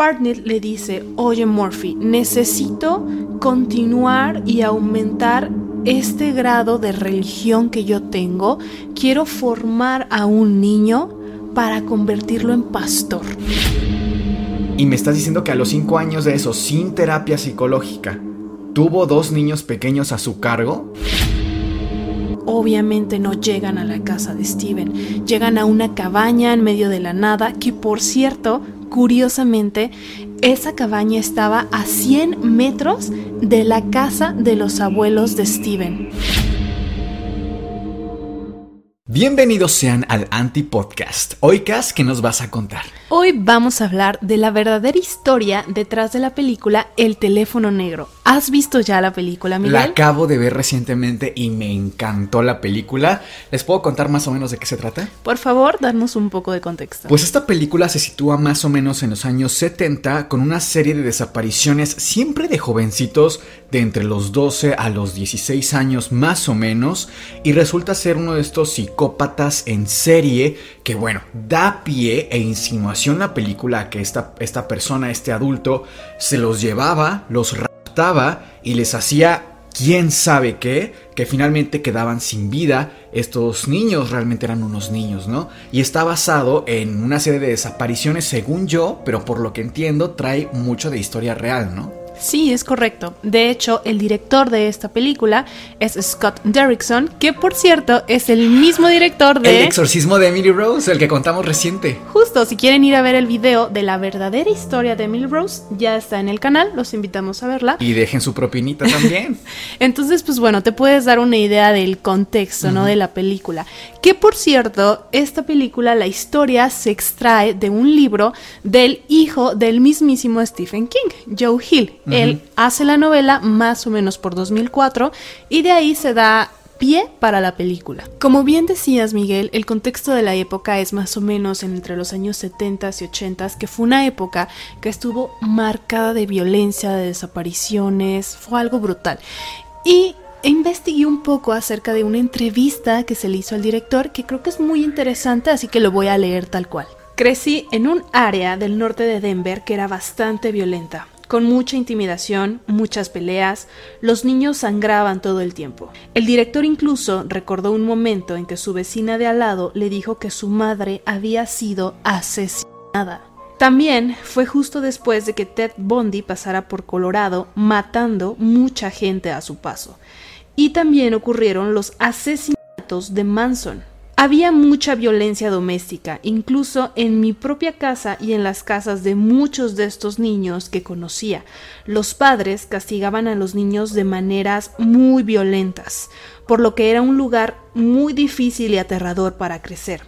Partner le dice, oye Murphy, necesito continuar y aumentar este grado de religión que yo tengo. Quiero formar a un niño para convertirlo en pastor. Y me estás diciendo que a los 5 años de eso, sin terapia psicológica, tuvo dos niños pequeños a su cargo. Obviamente no llegan a la casa de Steven, llegan a una cabaña en medio de la nada, que por cierto, curiosamente, esa cabaña estaba a 100 metros de la casa de los abuelos de Steven. Bienvenidos sean al Anti-Podcast. Hoy, Cas, ¿qué nos vas a contar? Hoy vamos a hablar de la verdadera historia detrás de la película El teléfono negro. ¿Has visto ya la película, Miguel? La acabo de ver recientemente y me encantó la película. ¿Les puedo contar más o menos de qué se trata? Por favor, darnos un poco de contexto. Pues esta película se sitúa más o menos en los años 70 con una serie de desapariciones siempre de jovencitos de entre los 12 a los 16 años más o menos y resulta ser uno de estos en serie que bueno, da pie e insinuación la película a que esta, esta persona, este adulto, se los llevaba, los raptaba y les hacía quién sabe qué, que finalmente quedaban sin vida. Estos niños realmente eran unos niños, ¿no? Y está basado en una serie de desapariciones, según yo, pero por lo que entiendo, trae mucho de historia real, ¿no? Sí, es correcto. De hecho, el director de esta película es Scott Derrickson, que por cierto es el mismo director de... El exorcismo de Emily Rose, el que contamos reciente. Justo, si quieren ir a ver el video de la verdadera historia de Emily Rose, ya está en el canal, los invitamos a verla. Y dejen su propinita también. Entonces, pues bueno, te puedes dar una idea del contexto, ¿no? De la película. Que por cierto, esta película, la historia se extrae de un libro del hijo del mismísimo Stephen King, Joe Hill. Él hace la novela más o menos por 2004 y de ahí se da pie para la película. Como bien decías, Miguel, el contexto de la época es más o menos entre los años 70 y 80, que fue una época que estuvo marcada de violencia, de desapariciones, fue algo brutal. Y investigué un poco acerca de una entrevista que se le hizo al director, que creo que es muy interesante, así que lo voy a leer tal cual. Crecí en un área del norte de Denver que era bastante violenta con mucha intimidación, muchas peleas, los niños sangraban todo el tiempo. El director incluso recordó un momento en que su vecina de al lado le dijo que su madre había sido asesinada. También fue justo después de que Ted Bundy pasara por Colorado matando mucha gente a su paso. Y también ocurrieron los asesinatos de Manson. Había mucha violencia doméstica, incluso en mi propia casa y en las casas de muchos de estos niños que conocía. Los padres castigaban a los niños de maneras muy violentas, por lo que era un lugar muy difícil y aterrador para crecer.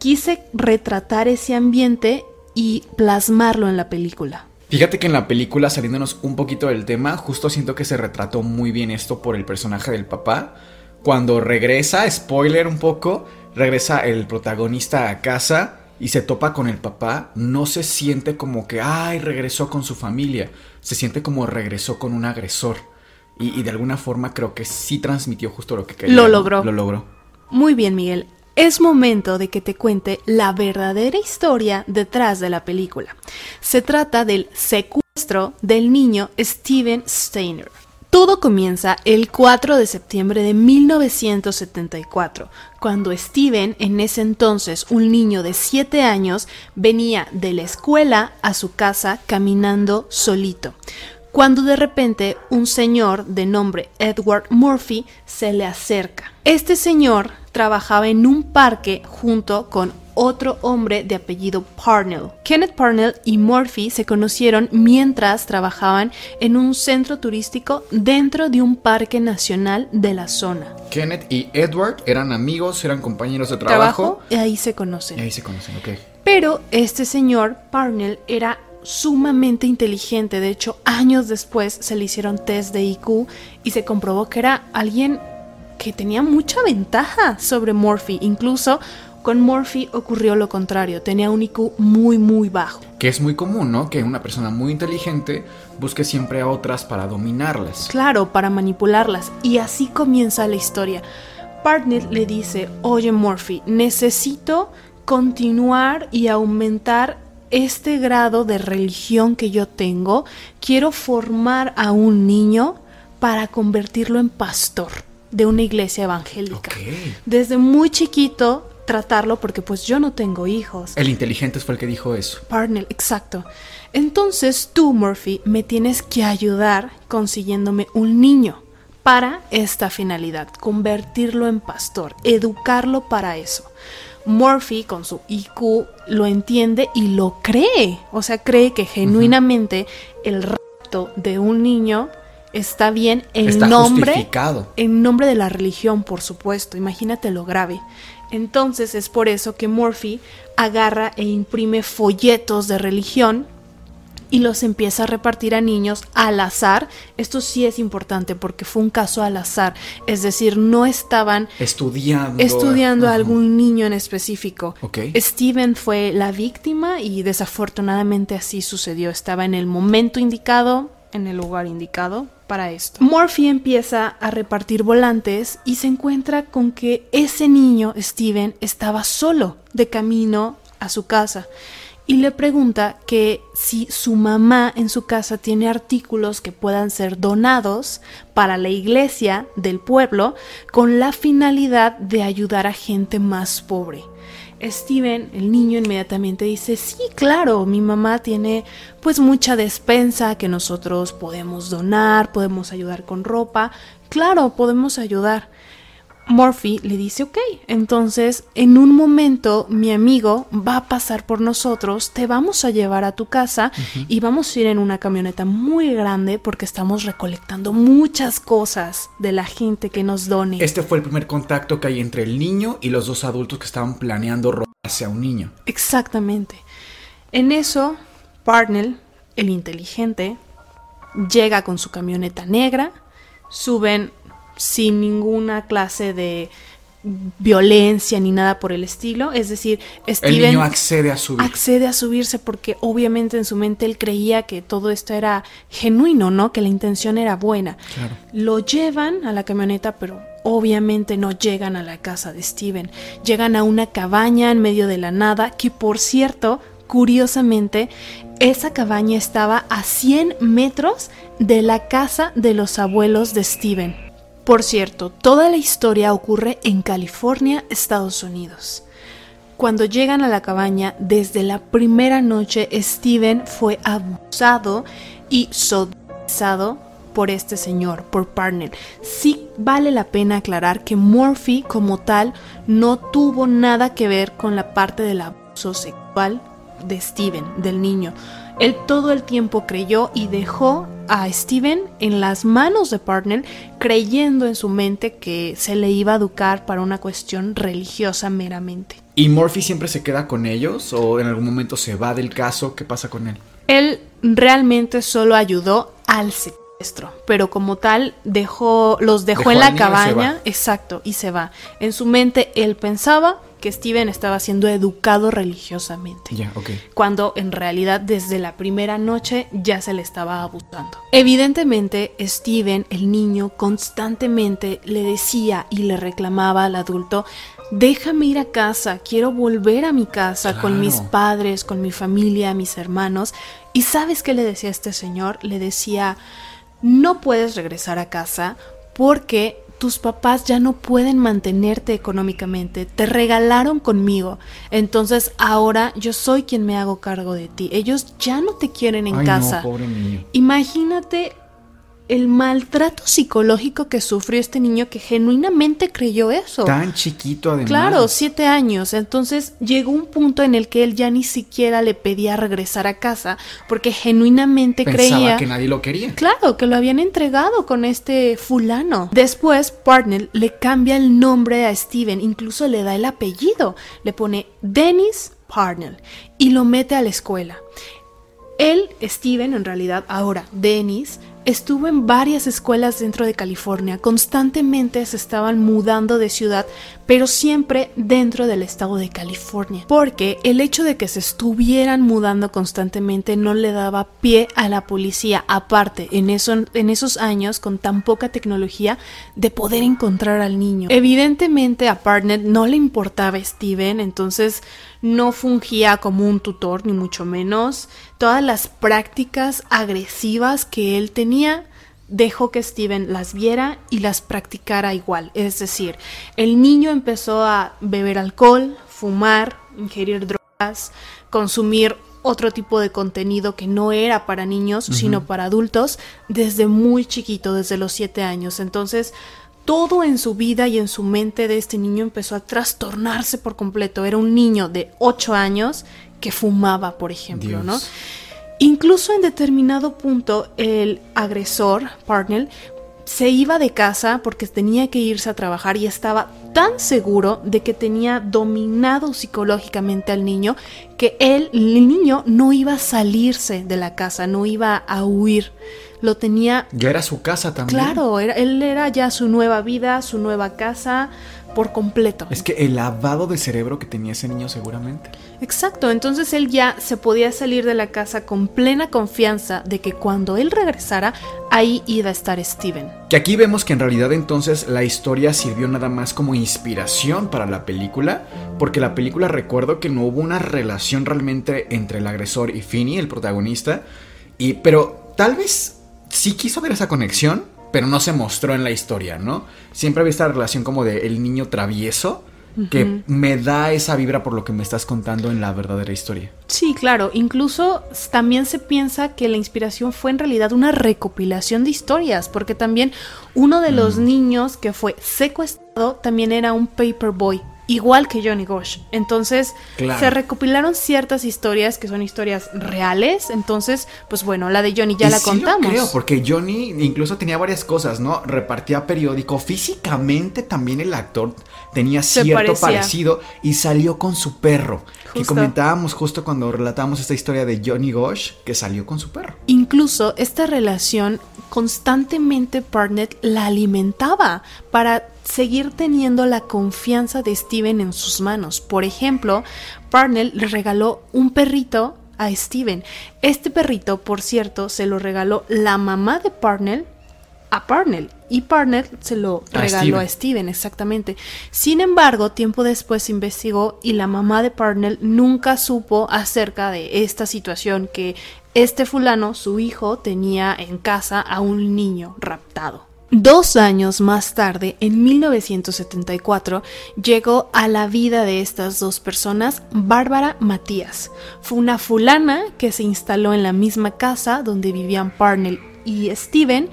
Quise retratar ese ambiente y plasmarlo en la película. Fíjate que en la película, saliéndonos un poquito del tema, justo siento que se retrató muy bien esto por el personaje del papá cuando regresa, spoiler un poco, regresa el protagonista a casa y se topa con el papá, no se siente como que, ay, regresó con su familia, se siente como regresó con un agresor. Y, y de alguna forma creo que sí transmitió justo lo que quería. Lo logró. Lo logró. Muy bien, Miguel. Es momento de que te cuente la verdadera historia detrás de la película. Se trata del secuestro del niño Steven Steiner. Todo comienza el 4 de septiembre de 1974, cuando Steven, en ese entonces un niño de 7 años, venía de la escuela a su casa caminando solito, cuando de repente un señor de nombre Edward Murphy se le acerca. Este señor trabajaba en un parque junto con otro hombre de apellido Parnell. Kenneth Parnell y Murphy se conocieron mientras trabajaban en un centro turístico dentro de un parque nacional de la zona. Kenneth y Edward eran amigos, eran compañeros de trabajo. y ahí se conocen. Y ahí se conocen, ok. Pero este señor, Parnell, era sumamente inteligente. De hecho, años después se le hicieron test de IQ y se comprobó que era alguien que tenía mucha ventaja sobre Murphy. Incluso con Murphy ocurrió lo contrario, tenía un IQ muy muy bajo. Que es muy común, ¿no? Que una persona muy inteligente busque siempre a otras para dominarlas. Claro, para manipularlas. Y así comienza la historia. Partner le dice, oye Murphy, necesito continuar y aumentar este grado de religión que yo tengo. Quiero formar a un niño para convertirlo en pastor de una iglesia evangélica. Desde muy chiquito tratarlo porque pues yo no tengo hijos. El inteligente fue el que dijo eso. Parnell, exacto. Entonces tú, Murphy, me tienes que ayudar consiguiéndome un niño para esta finalidad, convertirlo en pastor, educarlo para eso. Murphy con su IQ lo entiende y lo cree, o sea, cree que genuinamente el rapto de un niño está bien en nombre en nombre de la religión, por supuesto. Imagínate lo grave. Entonces es por eso que Murphy agarra e imprime folletos de religión y los empieza a repartir a niños al azar. Esto sí es importante porque fue un caso al azar, es decir, no estaban estudiando, estudiando a algún niño en específico. Steven fue la víctima y desafortunadamente así sucedió. Estaba en el momento indicado, en el lugar indicado para esto. Murphy empieza a repartir volantes y se encuentra con que ese niño, Steven, estaba solo de camino a su casa y le pregunta que si su mamá en su casa tiene artículos que puedan ser donados para la iglesia del pueblo con la finalidad de ayudar a gente más pobre. Steven, el niño, inmediatamente dice, sí, claro, mi mamá tiene pues mucha despensa que nosotros podemos donar, podemos ayudar con ropa, claro, podemos ayudar. Murphy le dice, ok, entonces en un momento mi amigo va a pasar por nosotros, te vamos a llevar a tu casa y vamos a ir en una camioneta muy grande porque estamos recolectando muchas cosas de la gente que nos done. Este fue el primer contacto que hay entre el niño y los dos adultos que estaban planeando robarse a un niño. Exactamente. En eso, Parnell, el inteligente, llega con su camioneta negra, suben sin ninguna clase de violencia ni nada por el estilo. Es decir, Steven el niño accede a subir. Accede a subirse porque obviamente en su mente él creía que todo esto era genuino, ¿no? Que la intención era buena. Lo llevan a la camioneta, pero obviamente no llegan a la casa de Steven. Llegan a una cabaña en medio de la nada, que por cierto, curiosamente, esa cabaña estaba a 100 metros de la casa de los abuelos de Steven. Por cierto, toda la historia ocurre en California, Estados Unidos. Cuando llegan a la cabaña, desde la primera noche Steven fue abusado y sodomizado por este señor, por Parnell. Sí vale la pena aclarar que Murphy como tal no tuvo nada que ver con la parte del abuso sexual de Steven, del niño. Él todo el tiempo creyó y dejó a Steven en las manos de Parnell, creyendo en su mente que se le iba a educar para una cuestión religiosa meramente. ¿Y Murphy siempre se queda con ellos o en algún momento se va del caso? ¿Qué pasa con él? Él realmente solo ayudó al secuestro, pero como tal dejó los dejó, en la cabaña, exacto, y se va. En su mente él pensaba que Steven estaba siendo educado religiosamente. Cuando en realidad desde la primera noche ya se le estaba abusando. Evidentemente, Steven, el niño, constantemente le decía y le reclamaba al adulto déjame ir a casa, quiero volver a mi casa con mis padres, con mi familia, mis hermanos. ¿Y sabes qué le decía este señor? Le decía, no puedes regresar a casa porque tus papás ya no pueden mantenerte económicamente, te regalaron conmigo, entonces ahora yo soy quien me hago cargo de ti. Ellos ya no te quieren en casa. Imagínate el maltrato psicológico que sufrió este niño que genuinamente creyó eso. Tan chiquito además. Claro, siete años. Entonces llegó un punto en el que él ya ni siquiera le pedía regresar a casa porque genuinamente Pensaba creía que nadie lo quería. Claro, que lo habían entregado con este fulano. Después, Parnell le cambia el nombre a Steven, incluso le da el apellido. Le pone Dennis Parnell y lo mete a la escuela. Él, Steven, en realidad ahora Dennis, estuvo en varias escuelas dentro de California, constantemente se estaban mudando de ciudad, pero siempre dentro del estado de California, porque el hecho de que se estuvieran mudando constantemente no le daba pie a la policía, aparte en, eso, en esos años con tan poca tecnología, de poder encontrar al niño. Evidentemente a Partner no le importaba Steven, entonces no fungía como un tutor, ni mucho menos. Todas las prácticas agresivas que él tenía dejó que Steven las viera y las practicara igual. Es decir, el niño empezó a beber alcohol, fumar, ingerir drogas, consumir otro tipo de contenido que no era para niños, sino para adultos, desde muy chiquito, desde los siete años. Entonces, todo en su vida y en su mente de este niño empezó a trastornarse por completo. Era un niño de 8 años que fumaba, por ejemplo, ¿no? Incluso en determinado punto el agresor, Parnell, se iba de casa porque tenía que irse a trabajar y estaba tan seguro de que tenía dominado psicológicamente al niño que él, el niño no iba a salirse de la casa, no iba a huir lo tenía... Ya era su casa también. Claro, era, él era ya su nueva vida, su nueva casa por completo. Es que el lavado de cerebro que tenía ese niño seguramente. Exacto, entonces él ya se podía salir de la casa con plena confianza de que cuando él regresara, ahí iba a estar Steven. Que aquí vemos que en realidad entonces la historia sirvió nada más como inspiración para la película, porque la película recuerdo que no hubo una relación realmente entre el agresor y Finney, el protagonista, y pero tal vez sí quiso ver esa conexión, pero no se mostró en la historia, ¿no? Siempre había esta relación como de el niño travieso que me da esa vibra por lo que me estás contando en la verdadera historia. Sí, claro. Incluso también se piensa que la inspiración fue en realidad una recopilación de historias, porque también uno de los mm. niños que fue secuestrado también era un paperboy igual que Johnny Gosh. Entonces se recopilaron ciertas historias que son historias reales. Entonces, pues bueno, la de Johnny ya la contamos. creo, porque Johnny incluso tenía varias cosas, ¿no? Repartía periódico. Físicamente también el actor tenía cierto parecido y salió con su perro. Que comentábamos justo cuando relatábamos esta historia de Johnny Gosh, que salió con su perro. Incluso esta relación constantemente Barnett la alimentaba para seguir teniendo la confianza de Steven en sus manos. Por ejemplo, Parnell le regaló un perrito a Steven. Este perrito, por cierto, se lo regaló la mamá de Parnell a Parnell y Parnell se lo regaló a Steven, exactamente. Sin embargo, tiempo después investigó y la mamá de Parnell nunca supo acerca de esta situación que este fulano, su hijo, tenía en casa a un niño raptado. Dos años más tarde, en 1974, llegó a la vida de estas dos personas Bárbara Matías. Fue una fulana que se instaló en la misma casa donde vivían Parnell y Steven,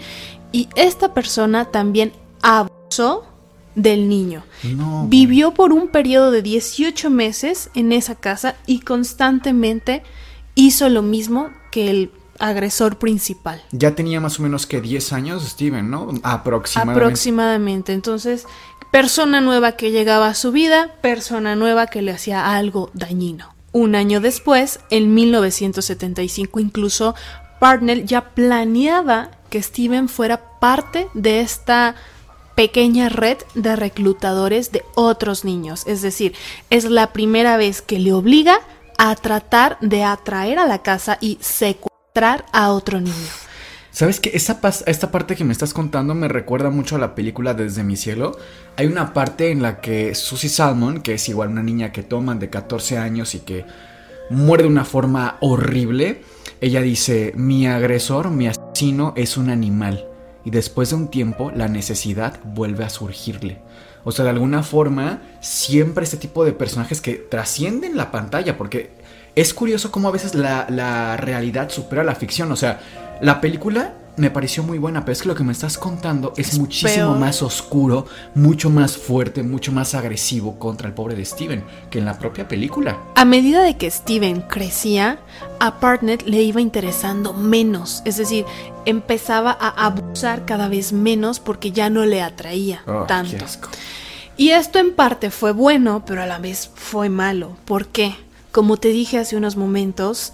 y esta persona también abusó del niño. Vivió por un periodo de 18 meses en esa casa y constantemente hizo lo mismo que el agresor principal. Ya tenía más o menos que 10 años Steven, ¿no? Aproximadamente. Aproximadamente. Entonces, persona nueva que llegaba a su vida, persona nueva que le hacía algo dañino. Un año después, en 1975 incluso, Partner ya planeaba que Steven fuera parte de esta pequeña red de reclutadores de otros niños. Es decir, es la primera vez que le obliga a tratar de atraer a la casa y secuestrar a otro niño. ¿Sabes qué? Esta, esta parte que me estás contando me recuerda mucho a la película Desde mi cielo. Hay una parte en la que Susie Salmon, que es igual una niña que toman de 14 años y que muere de una forma horrible, ella dice, mi agresor, mi asesino es un animal. Y después de un tiempo la necesidad vuelve a surgirle. O sea, de alguna forma, siempre este tipo de personajes que trascienden la pantalla, porque es curioso cómo a veces la, realidad supera la ficción. O sea, la película me pareció muy buena, pero es que lo que me estás contando es, muchísimo más oscuro, mucho más fuerte, mucho más agresivo contra el pobre de Steven que en la propia película. A medida de que Steven crecía, a Partnet le iba interesando menos, es decir, empezaba a abusar cada vez menos porque ya no le atraía oh, tanto. Y esto en parte fue bueno, pero a la vez fue malo. ¿Por qué? Como te dije hace unos momentos,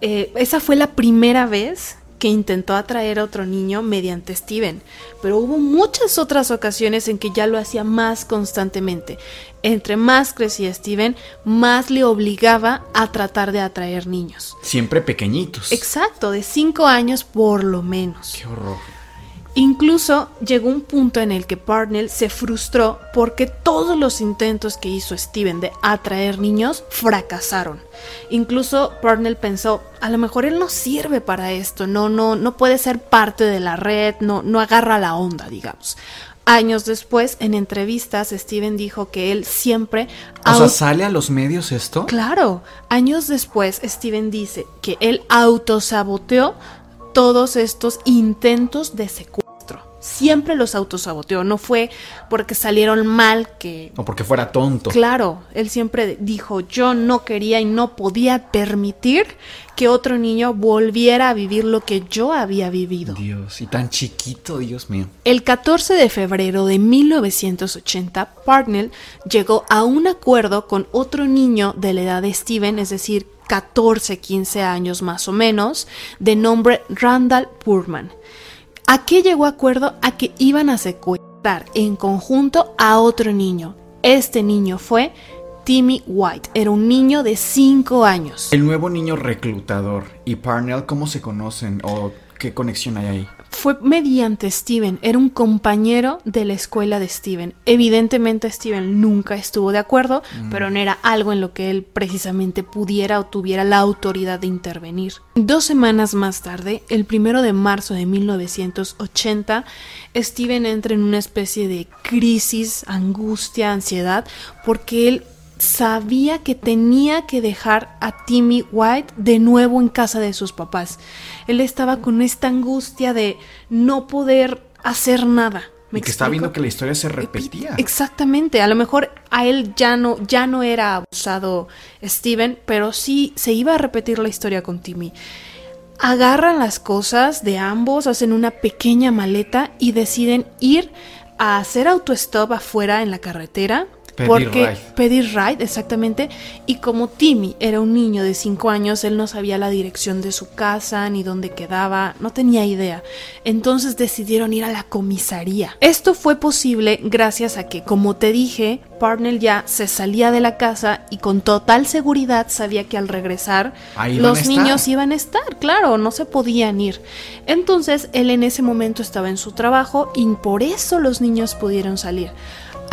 eh, esa fue la primera vez que intentó atraer a otro niño mediante Steven, pero hubo muchas otras ocasiones en que ya lo hacía más constantemente. Entre más crecía Steven, más le obligaba a tratar de atraer niños. Siempre pequeñitos. Exacto, de 5 años por lo menos. Qué horror. Incluso llegó un punto en el que Parnell se frustró porque todos los intentos que hizo Steven de atraer niños fracasaron. Incluso Parnell pensó, a lo mejor él no sirve para esto, no, no, no puede ser parte de la red, no, no agarra la onda, digamos. Años después, en entrevistas, Steven dijo que él siempre... O sea, ¿sale a los medios esto? Claro. Años después, Steven dice que él autosaboteó todos estos intentos de secuestro siempre los autosaboteó. No fue porque salieron mal que... O porque fuera tonto. Claro, él siempre dijo, yo no quería y no podía permitir que otro niño volviera a vivir lo que yo había vivido. Dios, y tan chiquito, Dios mío. El 14 de febrero de 1980, Parnell llegó a un acuerdo con otro niño de la edad de Steven, es decir, 14, 15 años más o menos, de nombre Randall Purman. ¿A qué llegó acuerdo? A que iban a secuestrar en conjunto a otro niño. Este niño fue Timmy White. Era un niño de 5 años. El nuevo niño reclutador. ¿Y Parnell cómo se conocen o qué conexión hay ahí? Fue mediante Steven, era un compañero de la escuela de Steven. Evidentemente Steven nunca estuvo de acuerdo, mm. pero no era algo en lo que él precisamente pudiera o tuviera la autoridad de intervenir. Dos semanas más tarde, el primero de marzo de 1980, Steven entra en una especie de crisis, angustia, ansiedad, porque él sabía que tenía que dejar a Timmy White de nuevo en casa de sus papás. Él estaba con esta angustia de no poder hacer nada. y que estaba viendo que la historia se repetía. Exactamente, a lo mejor a él ya no, ya no era abusado Steven, pero sí se iba a repetir la historia con Timmy. Agarran las cosas de ambos, hacen una pequeña maleta y deciden ir a hacer autostop afuera en la carretera Pedir porque ride. pedir ride, exactamente. Y como Timmy era un niño de 5 años, él no sabía la dirección de su casa ni dónde quedaba, no tenía idea. Entonces decidieron ir a la comisaría. Esto fue posible gracias a que, como te dije, Parnell ya se salía de la casa y con total seguridad sabía que al regresar Ahí los niños iban a estar, claro, no se podían ir. Entonces él en ese momento estaba en su trabajo y por eso los niños pudieron salir.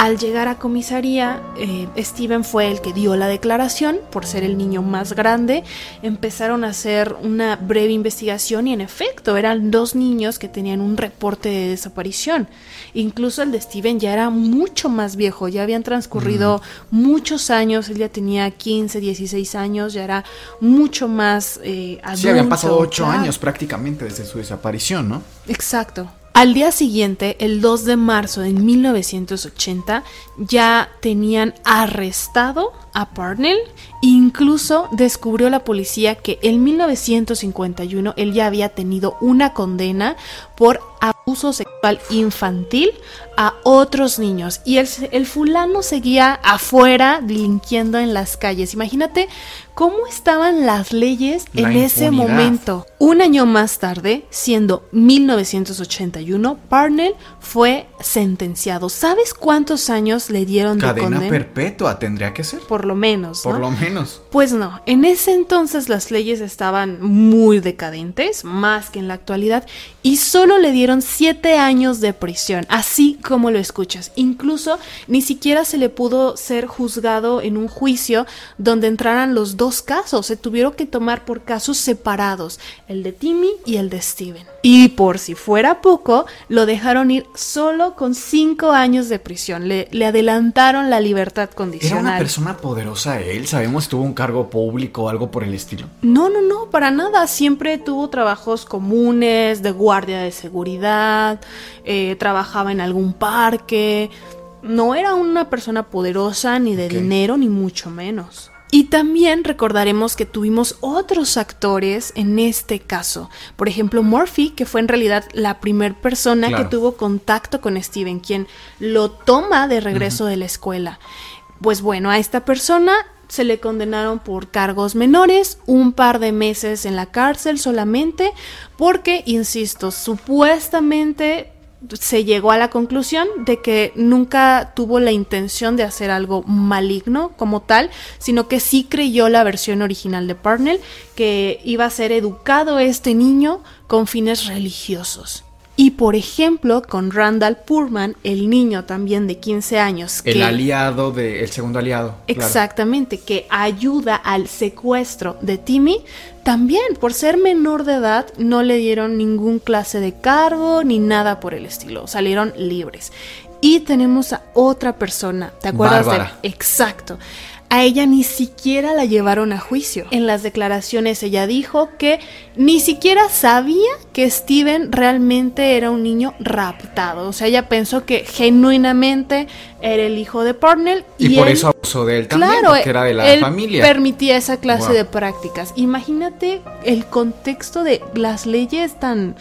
Al llegar a comisaría, eh, Steven fue el que dio la declaración por ser el niño más grande. Empezaron a hacer una breve investigación y en efecto eran dos niños que tenían un reporte de desaparición. Incluso el de Steven ya era mucho más viejo, ya habían transcurrido muchos años, él ya tenía 15, 16 años, ya era mucho más eh, adulto. Sí, habían pasado ocho claro. años prácticamente desde su desaparición, ¿no? Exacto. Al día siguiente, el 2 de marzo de 1980, ya tenían arrestado a Parnell. Incluso descubrió la policía que en 1951 él ya había tenido una condena por abuso sexual infantil a otros niños. Y el, el fulano seguía afuera delinquiendo en las calles. Imagínate cómo estaban las leyes La en ese momento. Un año más tarde, siendo 1981, Parnell fue sentenciado. ¿Sabes cuántos años le dieron de Cadena condena? perpetua tendría que ser. Por lo menos, Por ¿no? lo menos. Pues no, en ese entonces las leyes estaban muy decadentes, más que en la actualidad, y solo le dieron siete años de prisión, así como lo escuchas. Incluso ni siquiera se le pudo ser juzgado en un juicio donde entraran los dos casos, se tuvieron que tomar por casos separados, el de Timmy y el de Steven. Y por si fuera poco, lo dejaron ir solo con cinco años de prisión, le, le adelantaron la libertad Era condicional. una persona poderosa él, sabemos, tuvo un cargo público o algo por el estilo. No, no, no, para nada. Siempre tuvo trabajos comunes, de guardia de seguridad, eh, trabajaba en algún parque. No era una persona poderosa, ni de dinero, ni mucho menos. Y también recordaremos que tuvimos otros actores en este caso. Por ejemplo, Murphy, que fue en realidad la primer persona Claro. que tuvo contacto con Steven, quien lo toma de regreso de la escuela. Pues bueno, a esta persona se le condenaron por cargos menores, un par de meses en la cárcel solamente, porque, insisto, supuestamente se llegó a la conclusión de que nunca tuvo la intención de hacer algo maligno como tal, sino que sí creyó la versión original de Parnell, que iba a ser educado este niño con fines religiosos. Y por ejemplo, con Randall Purman, el niño también de 15 años. El aliado de, el segundo aliado. Exactamente, que ayuda al secuestro de Timmy. También, por ser menor de edad, no le dieron ningún clase de cargo ni nada por el estilo. Salieron libres. Y tenemos a otra persona, ¿te acuerdas Bárbara. de? Exacto. A ella ni siquiera la llevaron a juicio. En las declaraciones ella dijo que ni siquiera sabía que Steven realmente era un niño raptado. O sea, ella pensó que genuinamente era el hijo de Parnell. Y, por eso abusó de él también, claro, porque era de la él familia. permitía esa clase Wow. de prácticas. Imagínate el contexto de las leyes tan...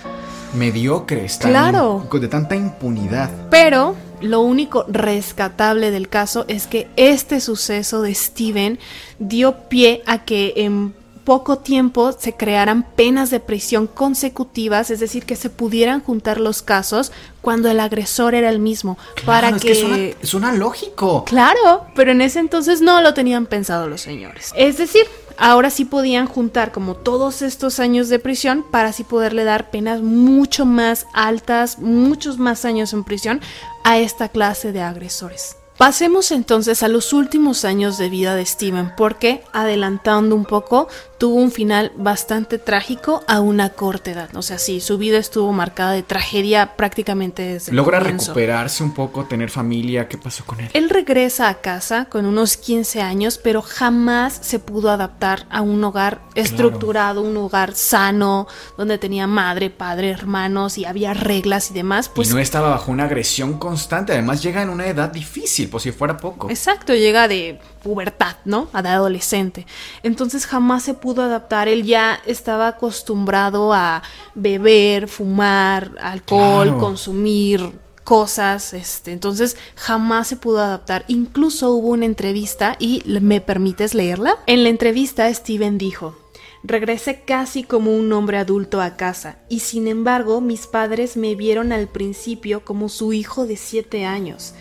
Mediocres, tan Claro. de tanta impunidad. Pero lo único rescatable del caso es que este suceso de Steven dio pie a que en poco tiempo se crearan penas de prisión consecutivas, es decir, que se pudieran juntar los casos cuando el agresor era el mismo, para Claro, es que... que suena, suena lógico. Claro, pero en ese entonces no lo tenían pensado los señores. Es decir, ahora sí podían juntar como todos estos años de prisión para así poderle dar penas mucho más altas, muchos más años en prisión a esta clase de agresores. Pasemos entonces a los últimos años de vida de Steven, porque adelantando un poco, tuvo un final bastante trágico a una corta edad. O sea, sí, su vida estuvo marcada de tragedia prácticamente desde el Logra recuperarse un poco, tener familia. ¿Qué pasó con él? Él regresa a casa con unos 15 años, pero jamás se pudo adaptar a un hogar estructurado, un hogar sano, donde tenía madre, padre, hermanos y había reglas y demás. Pues y no estaba bajo una agresión constante. Además, llega en una edad difícil, por si fuera poco. Exacto, llega de pubertad, ¿no? A de adolescente. Entonces jamás se pudo adaptar. Él ya estaba acostumbrado a beber, fumar, alcohol, Claro. consumir cosas, este, entonces jamás se pudo adaptar. Incluso hubo una entrevista y ¿me permites leerla? En la entrevista Steven dijo, Regresé casi como un hombre adulto a casa, y sin embargo mis padres me vieron al principio como su hijo de siete años.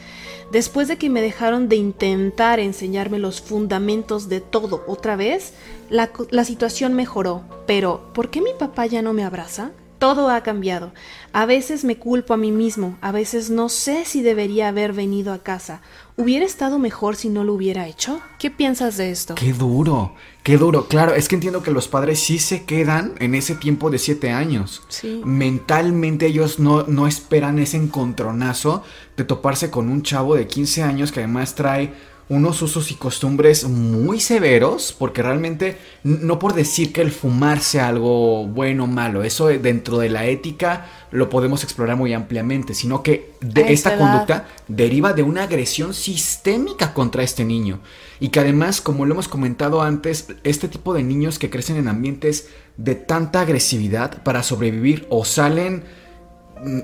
Después de que me dejaron de intentar enseñarme los fundamentos de todo otra vez, la, la situación mejoró. Pero, ¿por qué mi papá ya no me abraza? Todo ha cambiado. A veces me culpo a mí mismo, a veces no sé si debería haber venido a casa. ¿Hubiera estado mejor si no lo hubiera hecho? ¿Qué piensas de esto? Qué duro, qué duro. Claro, es que entiendo que los padres sí se quedan en ese tiempo de siete años. Sí. Mentalmente ellos no, no esperan ese encontronazo de toparse con un chavo de 15 años que además trae unos usos y costumbres muy severos, porque realmente no por decir que el fumar sea algo bueno o malo, eso de- dentro de la ética lo podemos explorar muy ampliamente, sino que de esta conducta deriva de una agresión sistémica contra este niño. Y que además, como lo hemos comentado antes, este tipo de niños que crecen en ambientes de tanta agresividad para sobrevivir o salen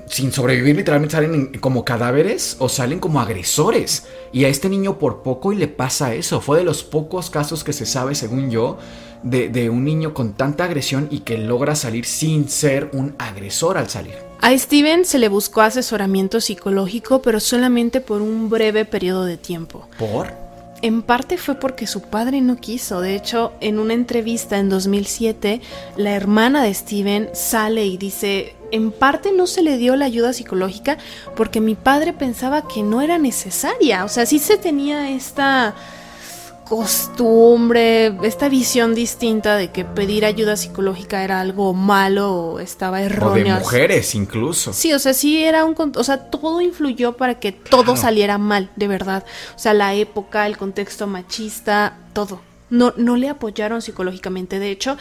sin sobrevivir, literalmente salen en- como cadáveres o salen como agresores. Y a este niño por poco y le pasa eso. Fue de los pocos casos que se sabe, según yo, de, de un niño con tanta agresión y que logra salir sin ser un agresor al salir. A Steven se le buscó asesoramiento psicológico, pero solamente por un breve periodo de tiempo. ¿Por? En parte fue porque su padre no quiso. De hecho, en una entrevista en 2007, la hermana de Steven sale y dice, en parte no se le dio la ayuda psicológica porque mi padre pensaba que no era necesaria. O sea, sí se tenía esta costumbre, esta visión distinta de que pedir ayuda psicológica era algo malo o estaba O de erróneo. mujeres incluso. Sí, o sea, sí era un... O sea, todo influyó para que todo Claro. saliera mal, de verdad. O sea, la época, el contexto machista, todo. No, no le apoyaron psicológicamente. De hecho,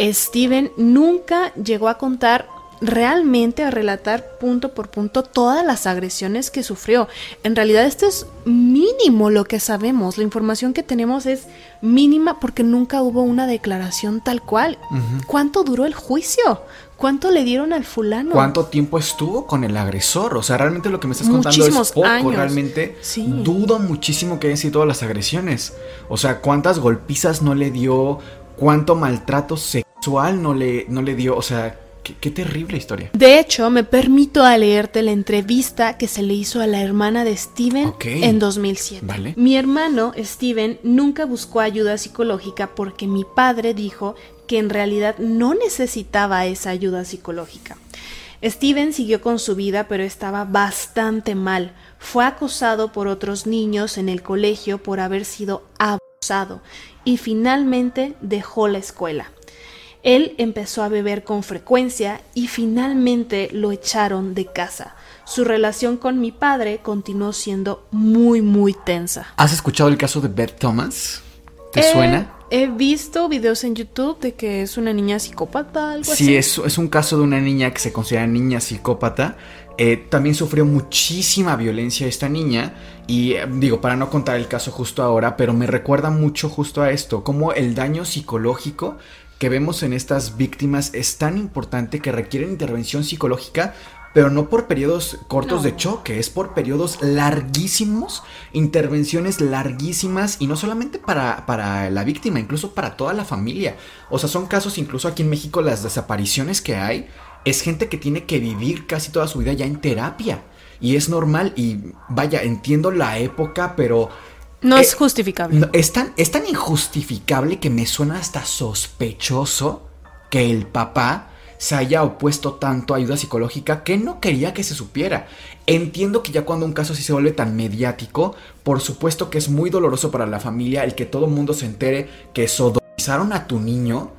Steven nunca llegó a contar realmente a relatar punto por punto todas las agresiones que sufrió. En realidad esto es mínimo lo que sabemos, la información que tenemos es mínima porque nunca hubo una declaración tal cual. ¿Cuánto duró el juicio? ¿Cuánto le dieron al fulano? ¿Cuánto tiempo estuvo con el agresor? O sea, realmente lo que me estás contando es poco. Realmente dudo muchísimo que hayan sido todas las agresiones. O sea, ¿cuántas golpizas no le dio? ¿Cuánto maltrato sexual no le, no le dio? O sea, Qué, terrible historia. De hecho, me permito a leerte la entrevista que se le hizo a la hermana de Steven en 2007. Vale. Mi hermano, Steven, nunca buscó ayuda psicológica porque mi padre dijo que en realidad no necesitaba esa ayuda psicológica. Steven siguió con su vida, pero estaba bastante mal. Fue acosado por otros niños en el colegio por haber sido abusado y finalmente dejó la escuela. Él empezó a beber con frecuencia y finalmente lo echaron de casa. Su relación con mi padre continuó siendo muy, muy tensa. ¿Has escuchado el caso de Beth Thomas? ¿Te eh, suena? He visto videos en YouTube de que es una niña psicópata, algo sí, así. Sí, es, un caso de una niña que se considera niña psicópata. Eh, también sufrió muchísima violencia esta niña y eh, digo, para no contar el caso justo ahora, pero me recuerda mucho justo a esto, como el daño psicológico que vemos en estas víctimas es tan importante que requieren intervención psicológica, pero no por periodos cortos de choque, es por periodos larguísimos, intervenciones larguísimas y no solamente para, para, la víctima, incluso para toda la familia. O sea, son casos incluso aquí en México las desapariciones que hay, es gente que tiene que vivir casi toda su vida ya en terapia. Y es normal y vaya, entiendo la época, pero no es eh, justificable. es, tan, es tan injustificable que me suena hasta sospechoso que el papá se haya opuesto tanto a ayuda psicológica que no quería que se supiera. Entiendo que ya cuando un caso así se vuelve tan mediático, por supuesto que es muy doloroso para la familia el que todo el mundo se entere que sodomizaron a tu niño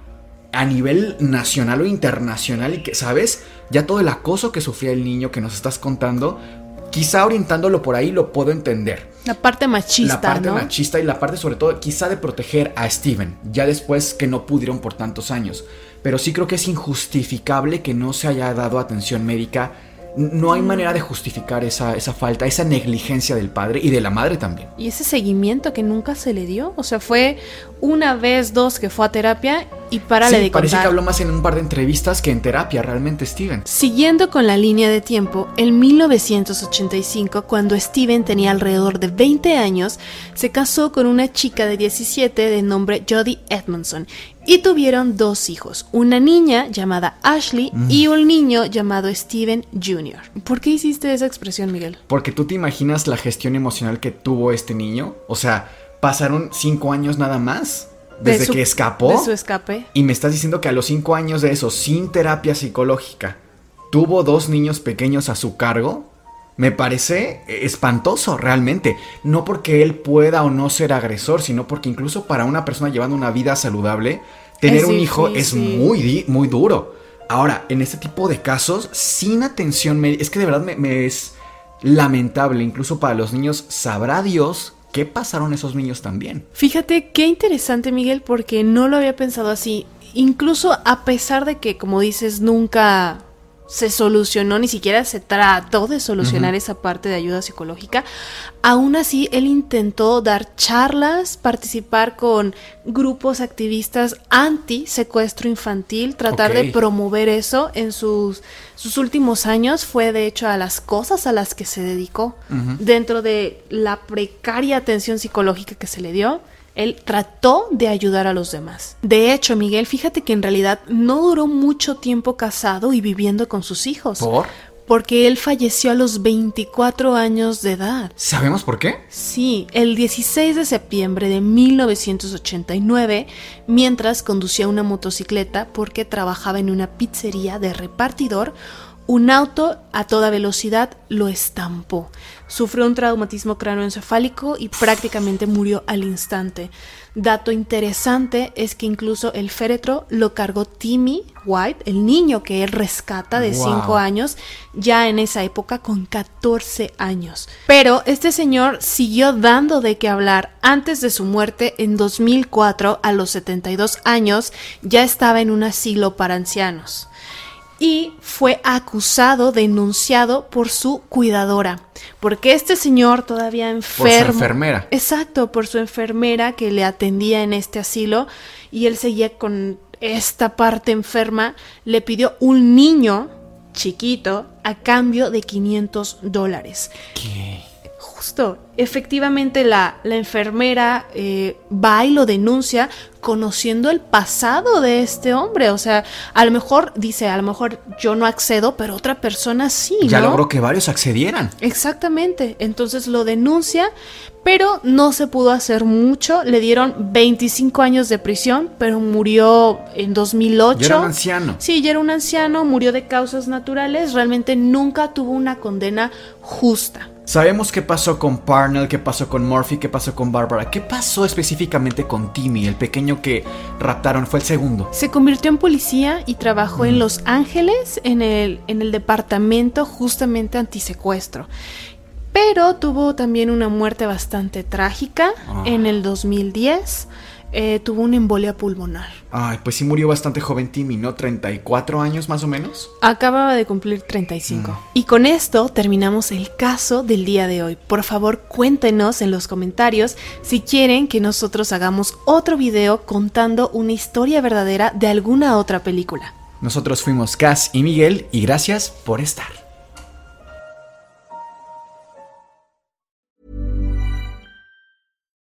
a nivel nacional o internacional y que, ¿sabes? Ya todo el acoso que sufría el niño que nos estás contando, quizá orientándolo por ahí lo puedo entender. La parte machista. La parte machista y la parte sobre todo quizá de proteger a Steven, ya después que no pudieron por tantos años. Pero sí creo que es injustificable que no se haya dado atención médica no hay manera de justificar esa, esa, falta, esa negligencia del padre y de la madre también. Y ese seguimiento que nunca se le dio, o sea, fue una vez, dos que fue a terapia y para sí, de parece que habló más en un par de entrevistas que en terapia, realmente Steven. Siguiendo con la línea de tiempo, en 1985, cuando Steven tenía alrededor de 20 años, se casó con una chica de 17 de nombre Jodie Edmondson y tuvieron dos hijos, una niña llamada Ashley y un niño llamado Steven Jr. ¿Por qué hiciste esa expresión, Miguel? Porque tú te imaginas la gestión emocional que tuvo este niño. O sea, pasaron cinco años nada más desde que escapó. De su escape. Y me estás diciendo que a los cinco años de eso, sin terapia psicológica, tuvo dos niños pequeños a su cargo. Me parece espantoso realmente, no porque él pueda o no ser agresor, sino porque incluso para una persona llevando una vida saludable, tener un hijo es muy, muy duro. Ahora, en este tipo de casos, sin atención es que de verdad me, es lamentable, incluso para los niños, sabrá Dios qué pasaron esos niños también. Fíjate qué interesante, Miguel, porque no lo había pensado así. Incluso a pesar de que, como dices, nunca se solucionó, ni siquiera se trató de solucionar esa parte de ayuda psicológica. Aún así, él intentó dar charlas, participar con grupos activistas anti secuestro infantil, tratar de promover eso en sus, sus últimos años. Fue de hecho a las cosas a las que se dedicó dentro de la precaria atención psicológica que se le dio. Él trató de ayudar a los demás. De hecho, Miguel, fíjate que en realidad no duró mucho tiempo casado y viviendo con sus hijos. ¿Por? Porque él falleció a los 24 años de edad. ¿Sabemos por qué? Sí, el 16 de septiembre de 1989, mientras conducía una motocicleta porque trabajaba en una pizzería de repartidor, un auto a toda velocidad lo estampó. Sufrió un traumatismo cráneoencefálico y prácticamente murió al instante. Dato interesante es que incluso el féretro lo cargó Timmy White, el niño que él rescata de 5 años, ya en esa época con 14 años. Pero este señor siguió dando de qué hablar. Antes de su muerte, en 2004, a los 72 años, ya estaba en un asilo para ancianos. Y fue acusado, denunciado por su cuidadora. Porque este señor todavía enfermo. Por su enfermera. Exacto, por su enfermera que le atendía en este asilo y él seguía con esta parte enferma, le pidió un niño chiquito a cambio de 500 dólares. ¿Qué? Efectivamente la, la enfermera eh, va y lo denuncia conociendo el pasado de este hombre. O sea, a lo mejor dice, a lo mejor yo no accedo, pero otra persona sí. Ya logró que varios accedieran. Exactamente. Entonces lo denuncia, pero no se pudo hacer mucho. Le dieron 25 años de prisión, pero murió en 2008. Ya era un anciano. Sí, ya era un anciano, murió de causas naturales. Realmente nunca tuvo una condena justa. Sabemos qué pasó con Parnell, qué pasó con Murphy, qué pasó con Barbara. ¿Qué pasó específicamente con Timmy, el pequeño que raptaron? Fue el segundo. Se convirtió en policía y trabajó en mm. Los Ángeles, en el, en el departamento justamente antisecuestro. Pero tuvo también una muerte bastante trágica ah. en el 2010. Eh, tuvo una embolia pulmonar. Ay, pues sí murió bastante joven Timmy, ¿no? ¿34 años más o menos? Acababa de cumplir 35. Mm. Y con esto terminamos el caso del día de hoy. Por favor, cuéntenos en los comentarios si quieren que nosotros hagamos otro video contando una historia verdadera de alguna otra película. Nosotros fuimos Cass y Miguel y gracias por estar.